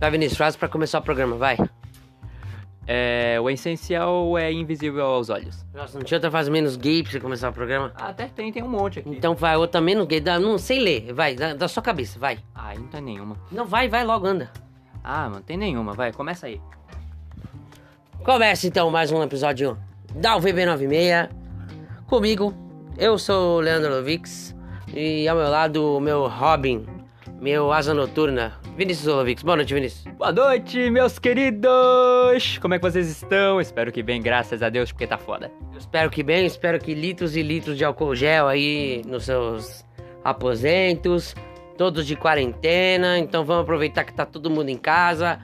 Vai, Vinícius, frase pra começar o programa, vai. É, o essencial é invisível aos olhos. Nossa, não tinha outra frase menos gay pra você começar o programa? Ah, até tem, tem um monte aqui. Então vai, outra menos gay, dá, não sei ler, vai, da, da sua cabeça, vai. Ah, não tem nenhuma. Não, vai, vai logo, anda. Ah, não tem nenhuma, vai, começa aí. Começa então mais um episódio da UVB96. Comigo, eu sou o Leandro Lovix e ao meu lado o meu Robin, meu asa noturna, Vinícius Lovix. Boa noite, Vinícius. Boa noite, meus queridos! Como é que vocês estão? Espero que bem, graças a Deus, porque tá foda. Eu espero que bem, espero que litros e litros de álcool gel aí nos seus aposentos, todos de quarentena. Então vamos aproveitar que tá todo mundo em casa,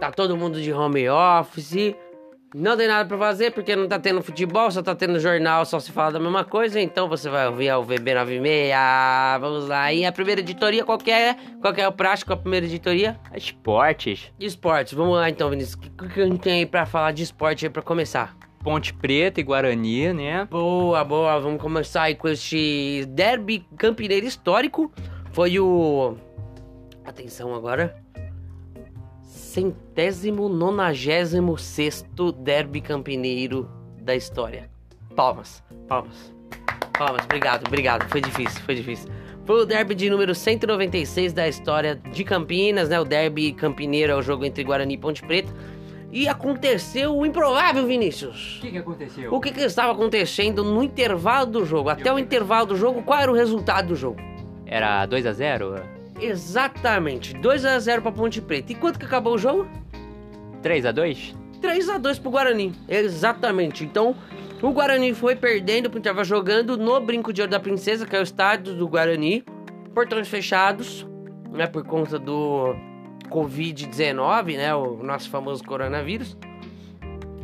tá todo mundo de home office. Não tem nada pra fazer porque não tá tendo futebol, só tá tendo jornal, só se fala da mesma coisa. Então você vai ouvir a UVB96. Vamos lá. E a primeira editoria, qual que é? Qual é o prático, a primeira editoria? Esportes. Esportes. Vamos lá então, Vinícius. O que, que a gente tem aí pra falar de esporte aí pra começar? Ponte Preta e Guarani, né? Boa, boa. Vamos começar aí com este derby campineiro histórico. Foi o. Atenção agora. Centésimo nonagésimo sexto derby campineiro da história. Palmas, palmas, palmas. Obrigado, obrigado. Foi difícil, foi difícil. Foi o derby de número 196 da história de Campinas, né? O derby campineiro é o jogo entre Guarani e Ponte Preta. E aconteceu o improvável, Vinícius. O que, que aconteceu? O que, que estava acontecendo no intervalo do jogo? Até o intervalo do jogo, qual era o resultado do jogo? Era 2 a 0 Exatamente, 2 a 0 para Ponte Preta. E quanto que acabou o jogo? 3 a 2 3 a 2 pro Guarani. Exatamente. Então, o Guarani foi perdendo pro intervalo jogando no Brinco de Ouro da Princesa, que é o estádio do Guarani. Portões fechados, né, por conta do Covid-19, né, o nosso famoso coronavírus.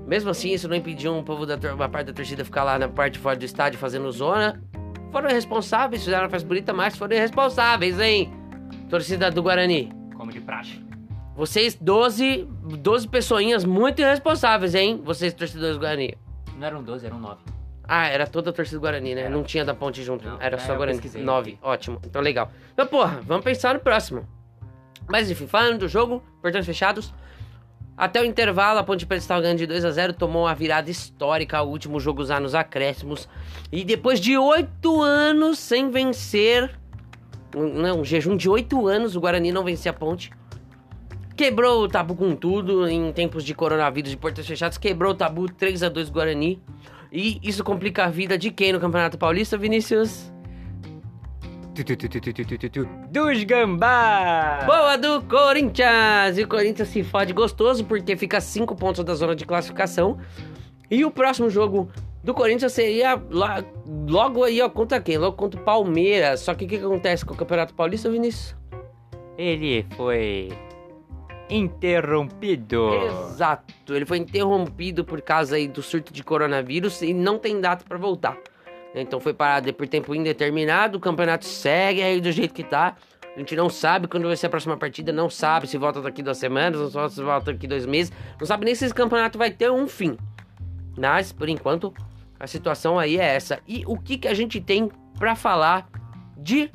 Mesmo assim, isso não impediu um povo da uma parte da torcida ficar lá na parte de fora do estádio fazendo zona. Foram irresponsáveis, fizeram uma festa bonita, mas foram irresponsáveis, hein? Torcida do Guarani. Como de praxe. Vocês, 12, 12 pessoinhas muito irresponsáveis, hein? Vocês, torcedores do Guarani. Não eram 12, eram 9. Ah, era toda a torcida do Guarani, né? Era. Não tinha da ponte junto. Não, era é, só Guarani. pesquisei. 9. Ótimo. Então, legal. Então, porra, vamos pensar no próximo. Mas, enfim, falando do jogo, portões fechados. Até o intervalo, a Ponte Preta estava ganhando de 2 a 0 tomou uma virada histórica, o último jogo usar nos acréscimos. E depois de oito anos sem vencer, um, não, um jejum de oito anos, o Guarani não vencia a ponte. Quebrou o tabu com tudo em tempos de coronavírus de portas fechadas. Quebrou o tabu 3 a 2 Guarani. E isso complica a vida de quem no Campeonato Paulista, Vinícius? Dos gambá! Boa do Corinthians! E o Corinthians se fode gostoso porque fica 5 pontos da zona de classificação. E o próximo jogo do Corinthians seria lá, logo aí, ó, contra quem? Logo contra o Palmeiras. Só que o que, que acontece com o Campeonato Paulista, Vinícius? Ele foi interrompido. Exato, ele foi interrompido por causa aí do surto de coronavírus e não tem data pra voltar. Então foi parado por tempo indeterminado, o campeonato segue aí do jeito que tá. A gente não sabe quando vai ser a próxima partida, não sabe se volta daqui duas semanas, não sabe se volta daqui dois meses, não sabe nem se esse campeonato vai ter um fim. Mas, por enquanto, a situação aí é essa. E o que, que a gente tem pra falar de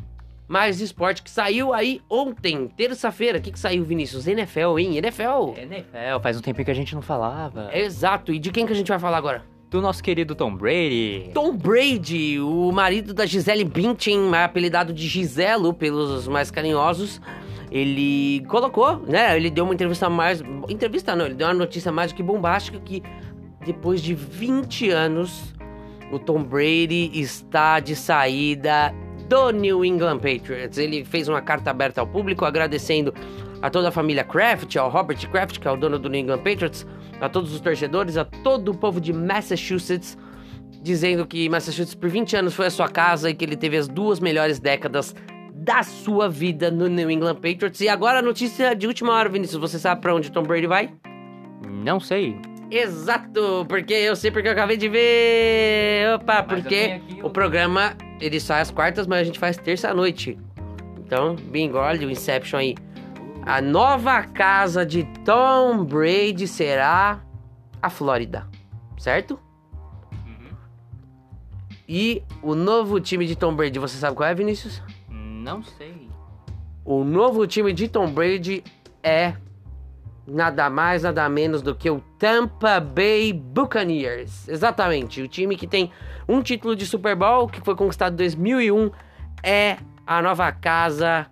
mais esporte que saiu aí ontem, terça-feira? O que, que saiu, Vinícius? NFL, hein? NFL! NFL, faz um tempinho que a gente não falava. Exato, e de quem que a gente vai falar agora? Do nosso querido Tom Brady. Tom Brady, o marido da Gisele Bündchen, apelidado de Giselo pelos mais carinhosos, ele colocou, né? Ele deu uma entrevista mais. Entrevista não, ele deu uma notícia mais do que bombástica que depois de 20 anos o Tom Brady está de saída do New England Patriots. Ele fez uma carta aberta ao público agradecendo a toda a família Kraft, ao Robert Kraft, que é o dono do New England Patriots, a todos os torcedores, a todo o povo de Massachusetts, dizendo que Massachusetts por 20 anos foi a sua casa e que ele teve as duas melhores décadas da sua vida no New England Patriots. E agora a notícia de última hora, Vinícius, você sabe pra onde Tom Brady vai? Não sei. Exato, porque eu sei porque eu acabei de ver. Opa, Mas porque o programa ele sai às quartas, mas a gente faz terça à noite. Então, bingo, olha o Inception aí. A nova casa de Tom Brady será a Flórida, certo? E o novo time de Tom Brady, você sabe qual é, Vinícius? Não sei. O novo time de Tom Brady é nada mais, nada menos do que o Tampa Bay Buccaneers. Exatamente, o time que tem um título de Super Bowl que foi conquistado em 2001 é a nova casa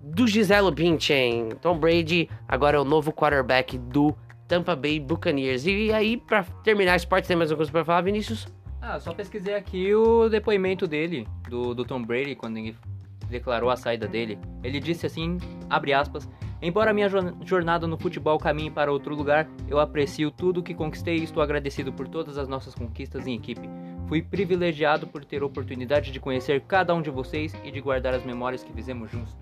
do Giselo Bündchen. Tom Brady agora é o novo quarterback do Tampa Bay Buccaneers. E aí, para terminar esse parte, tem mais alguma coisa pra falar, Vinícius? Ah, só pesquisei aqui o depoimento dele, do, do Tom Brady, quando ele declarou a saída dele. Ele disse assim, aspas, Embora minha jornada no futebol caminhe para outro lugar, eu aprecio tudo o que conquistei e estou agradecido por todas as nossas conquistas em equipe. Fui privilegiado por ter a oportunidade de conhecer cada um de vocês e de guardar as memórias que fizemos juntos.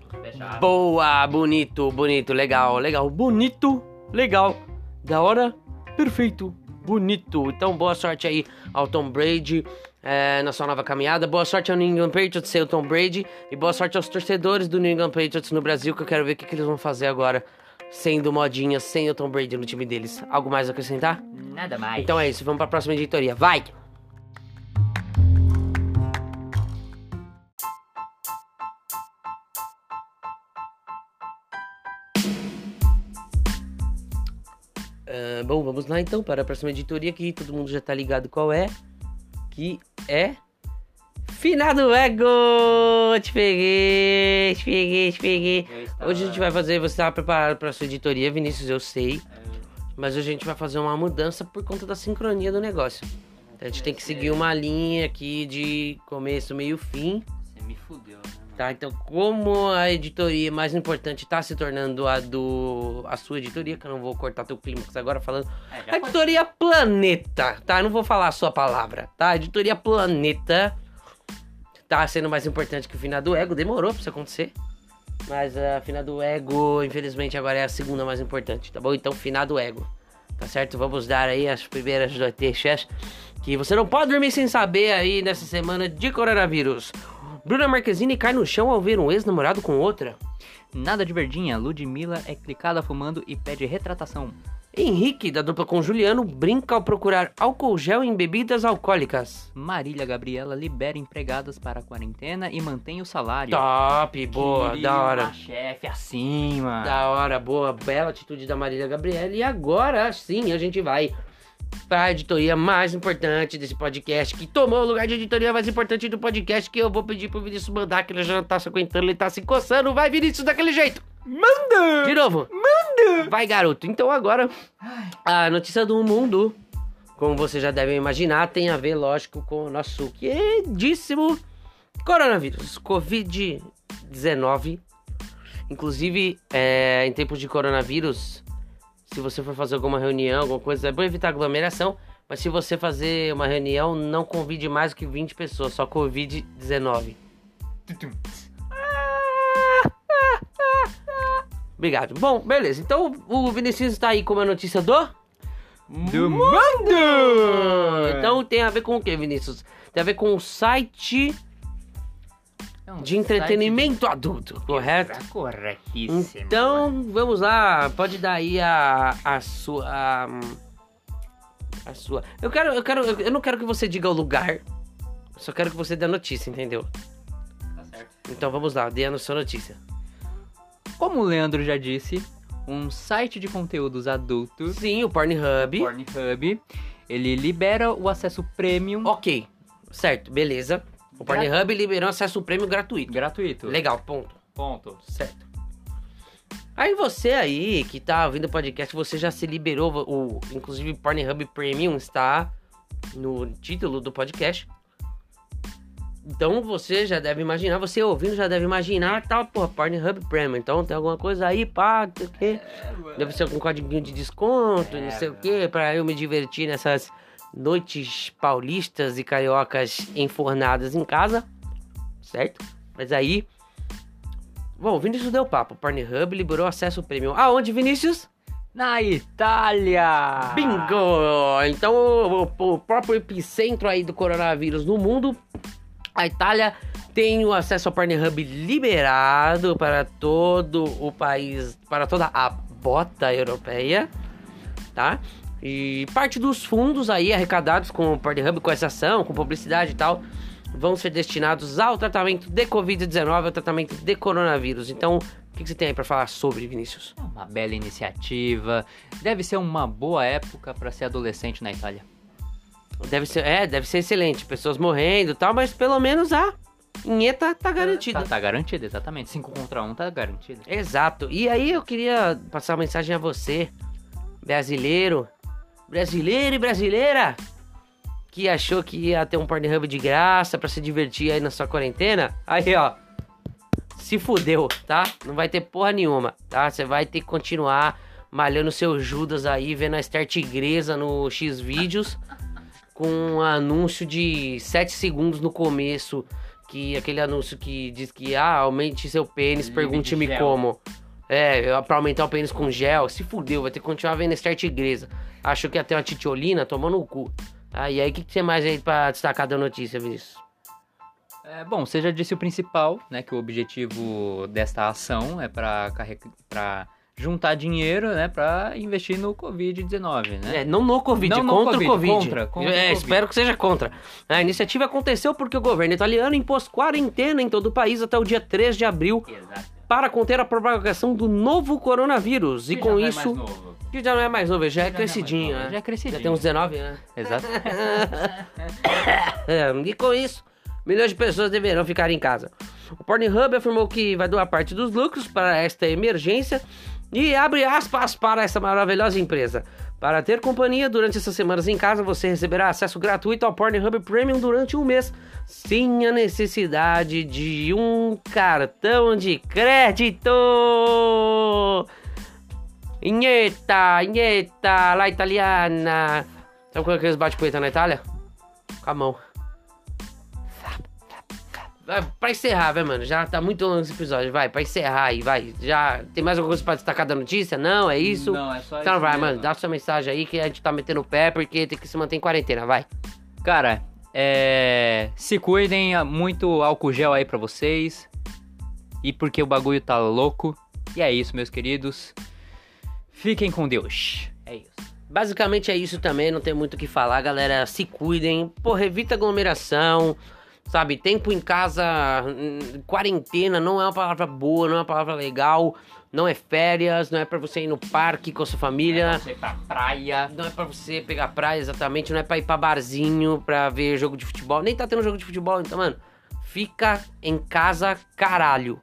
Boa, bonito, bonito, legal, legal, bonito, legal, da hora, perfeito, bonito. Então, boa sorte aí ao Tom Brady é, na sua nova caminhada. Boa sorte ao New England Patriots e ao Tom Brady. E boa sorte aos torcedores do New England Patriots no Brasil, que eu quero ver o que, que eles vão fazer agora, sendo modinha, sem o Tom Brady no time deles. Algo mais a acrescentar? Nada mais. Então é isso, vamos para a próxima editoria. Vai! Uh, bom, vamos lá então para a próxima editoria que todo mundo já tá ligado qual é que é Finado Ego! Te peguei, te peguei, te peguei. Hoje a gente vai fazer, você estava preparado para sua editoria, Vinícius, eu sei. Mas hoje a gente vai fazer uma mudança por conta da sincronia do negócio. Então a gente tem que seguir uma linha aqui de começo, meio, fim. Você me fudeu? Tá, então como a editoria mais importante está se tornando a do a sua editoria, que eu não vou cortar teu clímax agora falando, é, a editoria. Planeta, tá? Eu não vou falar a sua palavra, tá? A editoria Planeta tá sendo mais importante que o final do Ego, demorou pra isso acontecer. Mas a final do Ego, infelizmente, agora é a segunda mais importante, tá bom? Então, final do Ego, tá certo? Vamos dar aí as primeiras notícias que você não pode dormir sem saber aí nessa semana de coronavírus. Bruna Marquezine cai no chão ao ver um ex-namorado com outra. Nada de verdinha, Ludmilla é clicada fumando e pede retratação. Henrique, da dupla com Juliano, brinca ao procurar álcool gel em bebidas alcoólicas. Marília Gabriela libera empregadas para a quarentena e mantém o salário. Top, boa, Queria da hora. chefe acima. Da hora, boa, bela atitude da Marília Gabriela. E agora sim a gente vai para a editoria mais importante desse podcast, que tomou o lugar de editoria mais importante do podcast, que eu vou pedir pro Vinícius mandar, que ele já não tá se aguentando, ele tá se coçando. Vai, Vinícius, daquele jeito! Manda! De novo! Manda! Vai, garoto. Então agora, a notícia do mundo, como você já deve imaginar, tem a ver, lógico, com o nosso queridíssimo coronavírus, Covid-19. Inclusive, é, em tempos de coronavírus, se você for fazer alguma reunião, alguma coisa, é bom evitar aglomeração. Mas se você fazer uma reunião, não convide mais do que 20 pessoas, só convide 19. Obrigado. Bom, beleza. Então o Vinicius está aí com uma notícia do. Do mundo! Então tem a ver com o que, Vinícius? Tem a ver com o site um de entretenimento de... adulto, correto? Corretíssimo. Então, vamos lá, pode dar aí a, a sua. A, a sua. Eu quero, eu quero, eu não quero que você diga o lugar. Só quero que você dê a notícia, entendeu? Tá certo. Então vamos lá, dê a sua notícia. Como o Leandro já disse, um site de conteúdos adultos. Sim, o Pornhub. Pornhub. Ele libera o acesso premium. Ok, certo, beleza. O Pornhub liberou acesso prêmio gratuito. Gratuito. Legal, ponto. Ponto. Certo. Aí você aí que tá ouvindo o podcast, você já se liberou, o, inclusive Pornhub Premium está no título do podcast. Então você já deve imaginar, você ouvindo já deve imaginar, tá, porra, Pornhub Premium. Então tem alguma coisa aí, pá, não sei o quê. É, deve ser algum código de desconto, é, não sei o quê, pra eu me divertir nessas noites paulistas e cariocas enfornadas em casa, certo? Mas aí. Bom, o Vinícius deu papo. O Pornhub liberou acesso premium. Aonde, Vinícius? Na Itália! Bingo! Então, o, o, próprio epicentro aí do coronavírus no mundo, a Itália tem o acesso ao Pornhub liberado para todo o país, para toda a bota europeia, tá? E parte dos fundos aí arrecadados com o Pornhub, com essa ação, com publicidade e tal, vão ser destinados ao tratamento de Covid-19, ao tratamento de coronavírus. Então, o que, que você tem aí para falar sobre, Vinícius? É uma bela iniciativa. Deve ser uma boa época para ser adolescente na Itália. Deve ser, é, deve ser excelente. Pessoas morrendo e tal, mas pelo menos a Inheta tá garantida. Tá, tá garantido, exatamente. 5 contra 1 um tá garantido. Exato. E aí eu queria passar uma mensagem a você, brasileiro, brasileiro e brasileira, que achou que ia ter um Pornhub de graça para se divertir aí na sua quarentena. Aí, ó. Se fudeu, tá? Não vai ter porra nenhuma, tá? Você vai ter que continuar malhando seu Judas aí, vendo a Esther Tigresa no X vídeos com um anúncio de 7 segundos no começo que aquele anúncio que diz que ah, aumente seu pênis, pergunte-me como. É, pra aumentar o pênis com gel, se fudeu, vai ter que continuar vendo Esther Tigresa. Achou que ia ter uma titiolina, tomou no cu. Ah, e aí, o que, que tem mais aí pra destacar da notícia, Vinícius? É, bom, você já disse o principal, né? Que o objetivo desta ação é pra, pra juntar dinheiro, né, para investir no Covid-19, né? É, não no Covid, não contra no COVID, o Covid. Contra, contra é, o espero que seja contra. A iniciativa aconteceu porque o governo italiano impôs quarentena em todo o país até o dia 3 de abril Exato. Para conter a propagação do novo coronavírus. Que e com é isso. que já não é mais novo, já, é Já crescidinho, é né? já é crescidinho. Já tem uns 19, né? Exato. É, e com isso, milhões de pessoas deverão ficar em casa. O Pornhub afirmou que vai doar parte dos lucros para esta emergência e abre aspas para essa maravilhosa empresa. Para ter companhia durante essas semanas em casa, você receberá acesso gratuito ao Pornhub Premium durante um mês, sem a necessidade de um cartão de crédito. Inheta, inheta, la italiana. Sabe quando é que eles batem punheta na Itália? Com a mão. Pra encerrar, vai, mano. Já tá muito longo esse episódio. Vai, pra encerrar aí, vai. Já tem mais alguma coisa pra destacar da notícia? Não, é isso? Não, é só Então isso vai, mesmo. mano. Dá sua mensagem aí que a gente tá metendo o pé porque tem que se manter em quarentena, vai. Cara, é... se cuidem, muito álcool gel aí pra vocês. E porque o bagulho tá louco. E é isso, meus queridos. Fiquem com Deus. É isso. Basicamente é isso também, não tem muito o que falar, galera. Se cuidem, porra, evita aglomeração, sabe? Tempo em casa, hum, quarentena não é uma palavra boa, não é uma palavra legal, não é férias, não é pra você ir no parque com a sua família. Você pra praia. Não é pra você pegar praia exatamente, não é pra ir pra barzinho pra ver jogo de futebol. Nem tá tendo jogo de futebol, então, mano, fica em casa, caralho.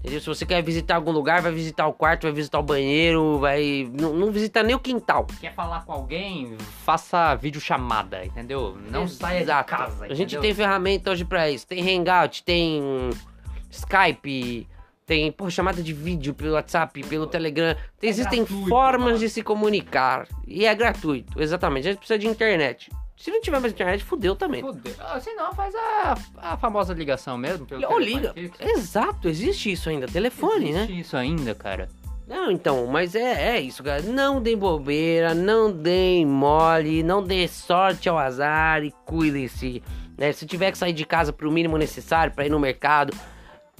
Entendeu? Se você quer visitar algum lugar, vai visitar o quarto, vai visitar o banheiro, vai. Não, não visita nem o quintal. Quer falar com alguém? Faça videochamada, entendeu? Não saia de Exato. casa. A gente tem ferramenta hoje pra isso. Tem Hangout, tem Skype, tem pô, chamada de vídeo pelo WhatsApp, pelo Telegram. Tem- É existem gratuito, formas mano. de se comunicar. E é gratuito, exatamente. A gente precisa de internet. Se não tiver mais internet, fudeu também. Fudeu. Ah, se não, faz a, a famosa ligação mesmo. Pelo Ou liga. Exato, existe isso ainda. Telefone, né? Existe isso ainda, cara. Não, então, mas é, é isso, galera. Não deem bobeira, não deem mole, não dê sorte ao azar e cuidem-se. Né? Se tiver que sair de casa pro mínimo necessário pra ir no mercado,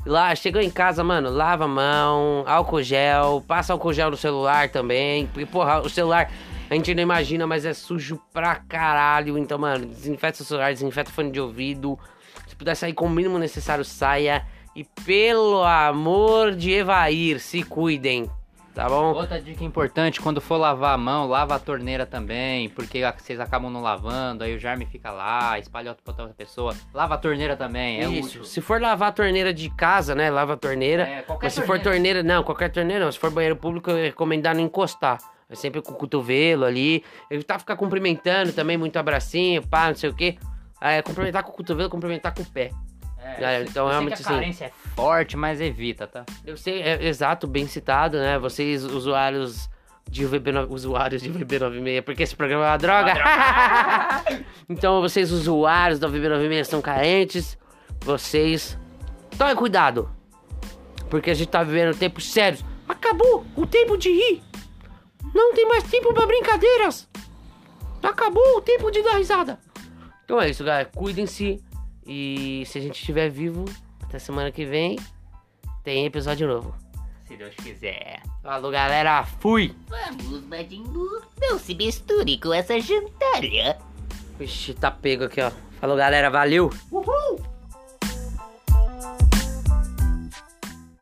lá, chegou em casa, mano, lava a mão, álcool gel, passa álcool gel no celular também. Porque, porra, o celular a gente não imagina, mas é sujo pra caralho. Então, mano, desinfeta seu celular, desinfeta o fone de ouvido. Se puder sair com o mínimo necessário, saia. E pelo amor de Evair, se cuidem, tá bom? Outra dica importante, quando for lavar a mão, lava a torneira também, porque vocês acabam não lavando, aí o germe fica lá, espalha pra outra pessoa. Lava a torneira também, é Isso. útil. Se for lavar a torneira de casa, né? Lava a torneira. É, qualquer Mas se for torneira, não, qualquer torneira não. Se for banheiro público, eu ia recomendar não encostar. É sempre com o cotovelo ali. Evitar ficar cumprimentando também, muito abracinho, pá, não sei o quê. É, cumprimentar com o cotovelo, cumprimentar com o pé. É, É, eu então, sei realmente, que a assim- carência é forte, mas evita, tá? Eu sei, é exato, bem citado, né? Vocês, usuários de VB9, usuários de VB96, porque esse programa é uma droga. então, vocês, usuários da VB96, são carentes. Vocês, tomem cuidado. Porque a gente tá vivendo tempos sérios. Acabou o tempo de rir. Não tem mais tempo pra brincadeiras. Acabou o tempo de dar risada. Então é isso, galera. Cuidem-se. E se a gente estiver vivo, até semana que vem, tem episódio novo. Se Deus quiser. Falou, galera. Fui. Vamos, Badimbu. Não se misture com essa gentalha. Vixe, tá pego aqui, ó. Falou, galera. Valeu. Uhul!